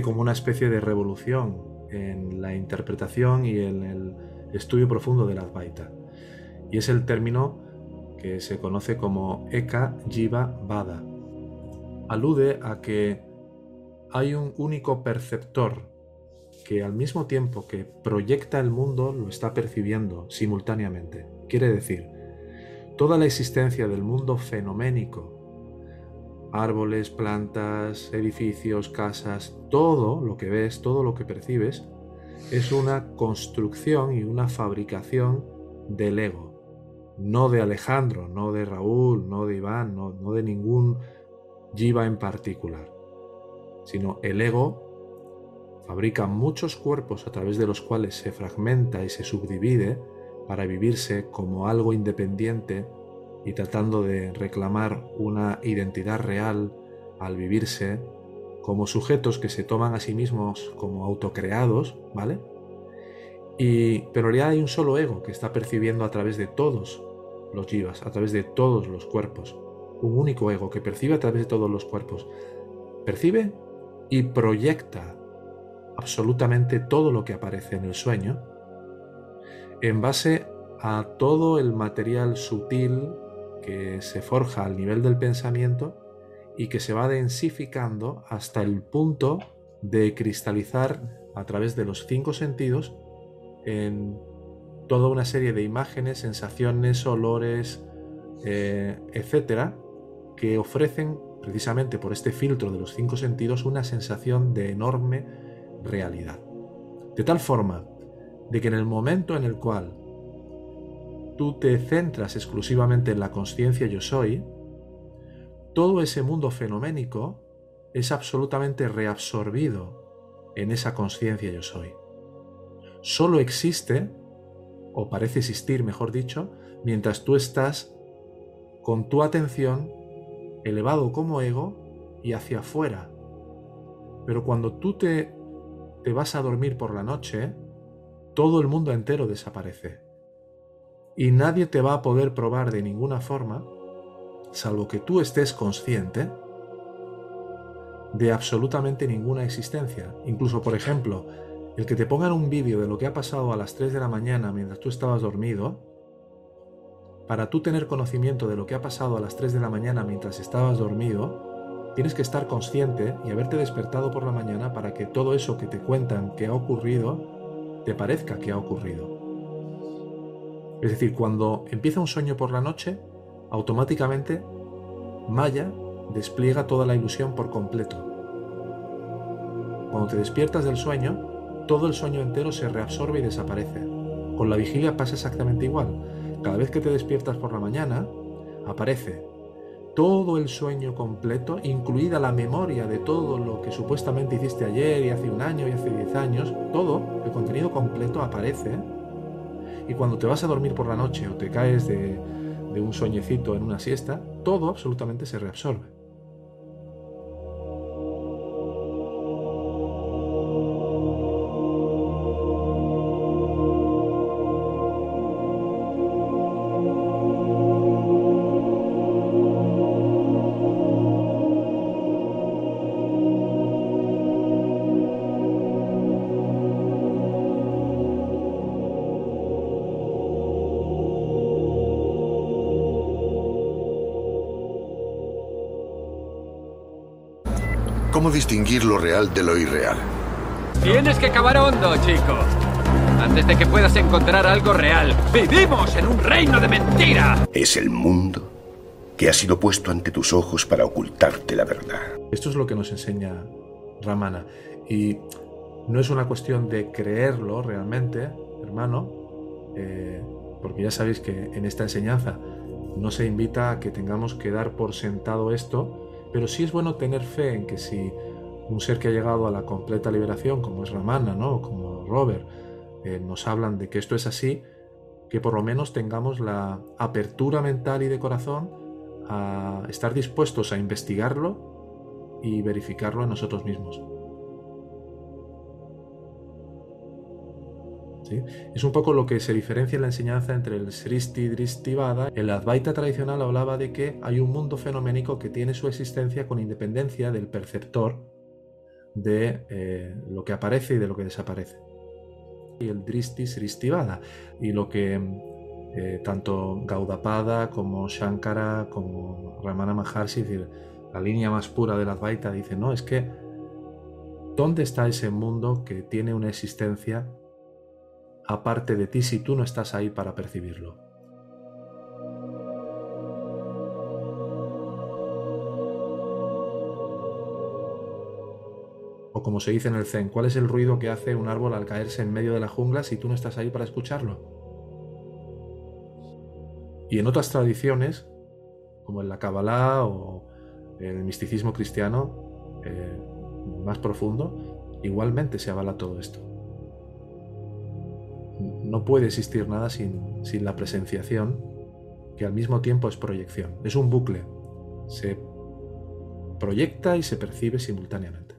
como una especie de revolución en la interpretación y en el estudio profundo del Advaita. Y es el término que se conoce como Eka Jiva Vada. Alude a que hay un único perceptor que al mismo tiempo que proyecta el mundo lo está percibiendo simultáneamente. Quiere decir, toda la existencia del mundo fenoménico, árboles, plantas, edificios, casas, todo lo que ves, todo lo que percibes, es una construcción y una fabricación del ego. No de Alejandro, no de Raúl, no de Iván, no, de ningún jiva en particular, sino el ego fabrica muchos cuerpos a través de los cuales se fragmenta y se subdivide para vivirse como algo independiente y tratando de reclamar una identidad real al vivirse como sujetos que se toman a sí mismos como autocreados, ¿vale? Y, pero en realidad hay un solo ego que está percibiendo a través de todos los jivas, a través de todos los cuerpos. Un único ego que percibe a través de todos los cuerpos. Percibe y proyecta absolutamente todo lo que aparece en el sueño en base a todo el material sutil que se forja al nivel del pensamiento y que se va densificando hasta el punto de cristalizar a través de los cinco sentidos en toda una serie de imágenes, sensaciones, olores, eh, etcétera, que ofrecen precisamente por este filtro de los cinco sentidos una sensación de enorme realidad. De tal forma de que en el momento en el cual tú te centras exclusivamente en la conciencia yo soy, todo ese mundo fenoménico es absolutamente reabsorbido en esa conciencia yo soy. Solo existe, o parece existir, mejor dicho, mientras tú estás con tu atención elevado como ego y hacia afuera. Pero cuando tú te, te vas a dormir por la noche, todo el mundo entero desaparece. Y nadie te va a poder probar de ninguna forma salvo que tú estés consciente de absolutamente ninguna existencia. Incluso, por ejemplo, el que te pongan un vídeo de lo que ha pasado a las 3 de la mañana mientras tú estabas dormido, para tú tener conocimiento de lo que ha pasado a las 3 de la mañana mientras estabas dormido, tienes que estar consciente y haberte despertado por la mañana para que todo eso que te cuentan que ha ocurrido, te parezca que ha ocurrido. Es decir, cuando empieza un sueño por la noche, automáticamente Maya despliega toda la ilusión por completo. Cuando te despiertas del sueño, todo el sueño entero se reabsorbe y desaparece. Con la vigilia pasa exactamente igual. Cada vez que te despiertas por la mañana, aparece todo el sueño completo, incluida la memoria de todo lo que supuestamente hiciste ayer y hace un año y hace diez años, todo, el contenido completo aparece. Y cuando te vas a dormir por la noche o te caes de, un sueñecito en una siesta, todo absolutamente se reabsorbe. ¿Cómo distinguir lo real de lo irreal? Tienes que cavar hondo, chico. Antes de que puedas encontrar algo real. ¡Vivimos en un reino de mentira! Es el mundo que ha sido puesto ante tus ojos para ocultarte la verdad. Esto es lo que nos enseña Ramana. Y no es una cuestión de creerlo realmente, hermano, eh, porque ya sabéis que en esta enseñanza no se invita a que tengamos que dar por sentado esto pero sí es bueno tener fe en que si un ser que ha llegado a la completa liberación, como es Ramana, ¿no? como Robert, eh, nos hablan de que esto es así, que por lo menos tengamos la apertura mental y de corazón a estar dispuestos a investigarlo y verificarlo en nosotros mismos. Es un poco lo que se diferencia en la enseñanza entre el Sristi y Vada. El Advaita tradicional hablaba de que hay un mundo fenoménico que tiene su existencia con independencia del perceptor de eh, lo que aparece y de lo que desaparece. Y el Dristi Sristivada, y lo que eh, tanto Gaudapada como Shankara como Ramana Maharshi, la línea más pura de la Advaita, dice, no, es que ¿dónde está ese mundo que tiene una existencia aparte de ti si tú no estás ahí para percibirlo? O como se dice en el Zen, ¿cuál es el ruido que hace un árbol al caerse en medio de la jungla si tú no estás ahí para escucharlo? Y en otras tradiciones, como en la Kabbalah o el misticismo cristiano eh, más profundo, igualmente se avala todo esto. No puede existir nada sin, sin la presenciación, que al mismo tiempo es proyección. Es un bucle. Se proyecta y se percibe simultáneamente.